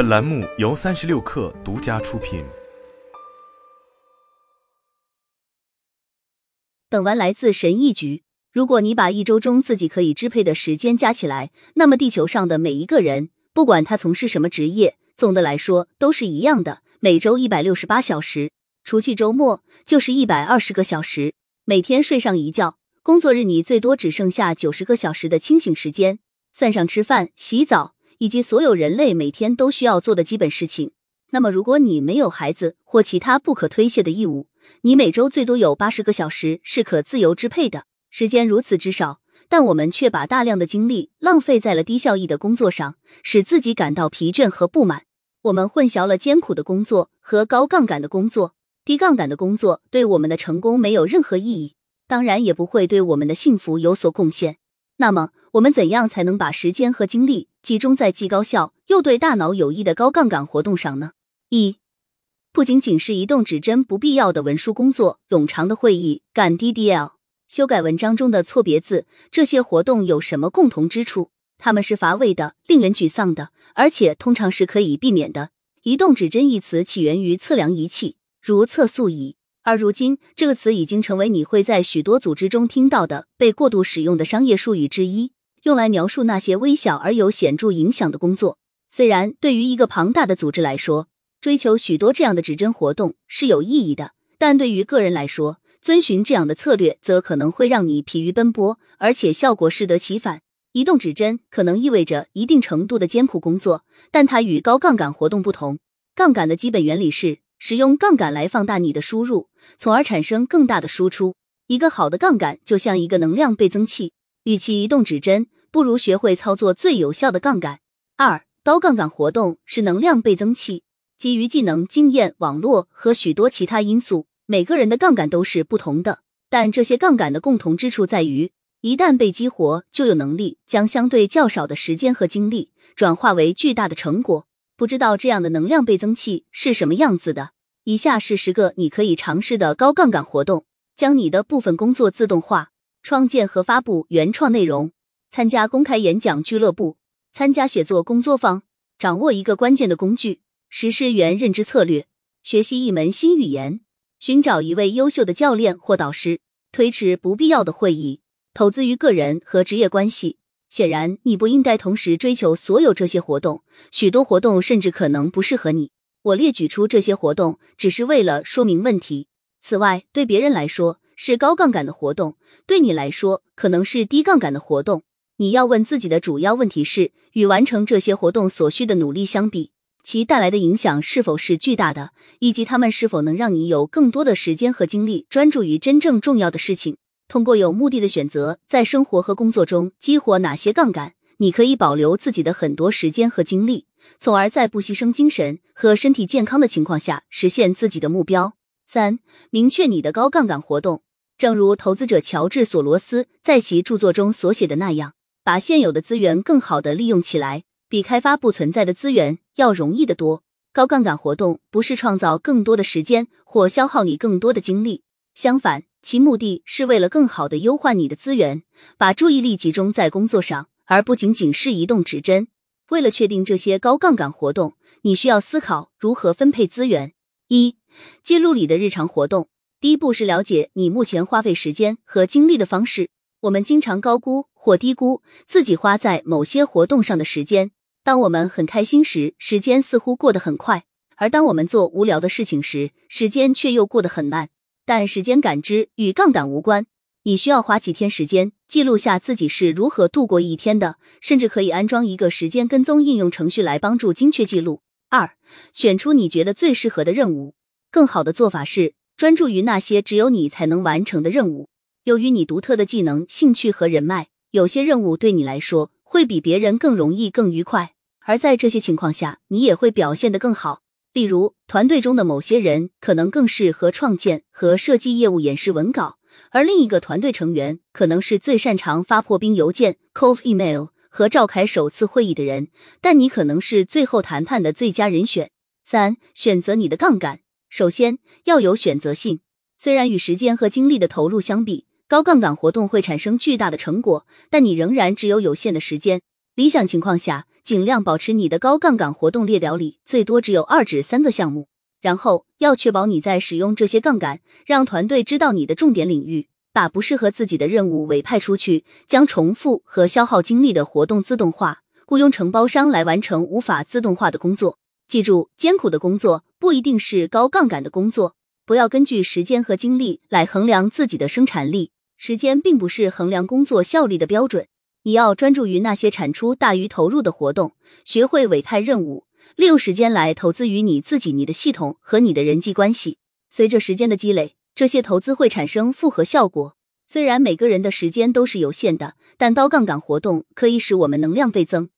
本栏目由三十六氪独家出品。等完来自神意局，如果你把一周中自己可以支配的时间加起来，那么地球上的每一个人，不管他从事什么职业，总的来说都是一样的，每周一百六十八小时，除去周末就是一百二十个小时。每天睡上一觉，工作日你最多只剩下九十个小时的清醒时间，算上吃饭、洗澡以及所有人类每天都需要做的基本事情。那么，如果你没有孩子或其他不可推卸的义务，你每周最多有八十个小时是可自由支配的。时间如此之少，但我们却把大量的精力浪费在了低效益的工作上，使自己感到疲倦和不满。我们混淆了艰苦的工作和高杠杆的工作。低杠杆的工作对我们的成功没有任何意义，当然也不会对我们的幸福有所贡献。那么，我们怎样才能把时间和精力集中在既高效又对大脑有益的高杠杆活动上呢？一，不仅仅是移动指针不必要的文书工作、冗长的会议、赶 DDL、修改文章中的错别字，这些活动有什么共同之处？他们是乏味的、令人沮丧的，而且通常是可以避免的。移动指针一词起源于测量仪器。如测速仪，而如今这个词已经成为你会在许多组织中听到的被过度使用的商业术语之一，用来描述那些微小而有显著影响的工作。虽然对于一个庞大的组织来说，追求许多这样的指针活动是有意义的，但对于个人来说，遵循这样的策略则可能会让你疲于奔波，而且效果适得其反。移动指针可能意味着一定程度的艰苦工作，但它与高杠杆活动不同。杠杆的基本原理是。使用杠杆来放大你的输入，从而产生更大的输出。一个好的杠杆就像一个能量倍增器，与其移动指针，不如学会操作最有效的杠杆。二、高杠杆活动是能量倍增器，基于技能、经验、网络和许多其他因素，每个人的杠杆都是不同的。但这些杠杆的共同之处在于，一旦被激活，就有能力将相对较少的时间和精力转化为巨大的成果。不知道这样的能量倍增器是什么样子的？以下是十个你可以尝试的高杠杆活动：将你的部分工作自动化，创建和发布原创内容，参加公开演讲俱乐部，参加写作工作坊，掌握一个关键的工具，实施原认知策略，学习一门新语言，寻找一位优秀的教练或导师，推迟不必要的会议，投资于个人和职业关系。显然，你不应该同时追求所有这些活动，许多活动甚至可能不适合你。我列举出这些活动，只是为了说明问题。此外，对别人来说是高杠杆的活动，对你来说可能是低杠杆的活动。你要问自己的主要问题是：与完成这些活动所需的努力相比，其带来的影响是否是巨大的，以及他们是否能让你有更多的时间和精力专注于真正重要的事情。通过有目的的选择，在生活和工作中激活哪些杠杆，你可以保留自己的很多时间和精力，从而在不牺牲精神和身体健康的情况下实现自己的目标。三、明确你的高杠杆活动。正如投资者乔治·索罗斯在其著作中所写的那样，把现有的资源更好的利用起来，比开发不存在的资源要容易得多。高杠杆活动不是创造更多的时间或消耗你更多的精力，相反。其目的是为了更好的优化你的资源，把注意力集中在工作上，而不仅仅是移动指针。为了确定这些高杠杆活动，你需要思考如何分配资源。一、记录里的日常活动。第一步是了解你目前花费时间和精力的方式。我们经常高估或低估自己花在某些活动上的时间。当我们很开心时，时间似乎过得很快；而当我们做无聊的事情时，时间却又过得很慢。但时间感知与杠杆无关。你需要花几天时间记录下自己是如何度过一天的，甚至可以安装一个时间跟踪应用程序来帮助精确记录。二，选出你觉得最适合的任务。更好的做法是专注于那些只有你才能完成的任务。由于你独特的技能、兴趣和人脉，有些任务对你来说会比别人更容易、更愉快。而在这些情况下，你也会表现得更好。例如，团队中的某些人可能更适合创建和设计业务演示文稿，而另一个团队成员可能是最擅长发破冰邮件 （cold email） 和召开首次会议的人。但你可能是最后谈判的最佳人选。三、选择你的杠杆。首先要有选择性。虽然与时间和精力的投入相比，高杠杆活动会产生巨大的成果，但你仍然只有有限的时间。理想情况下，尽量保持你的高杠杆活动列表里最多只有二至三个项目。然后要确保你在使用这些杠杆，让团队知道你的重点领域，把不适合自己的任务委派出去，将重复和消耗精力的活动自动化，雇佣承包商来完成无法自动化的工作。记住，艰苦的工作不一定是高杠杆的工作。不要根据时间和精力来衡量自己的生产力，时间并不是衡量工作效率的标准。你要专注于那些产出大于投入的活动，学会委派任务。利用时间来投资于你自己、你的系统和你的人际关系。随着时间的积累，这些投资会产生复合效果。虽然每个人的时间都是有限的，但高杠杆活动可以使我们能量倍增。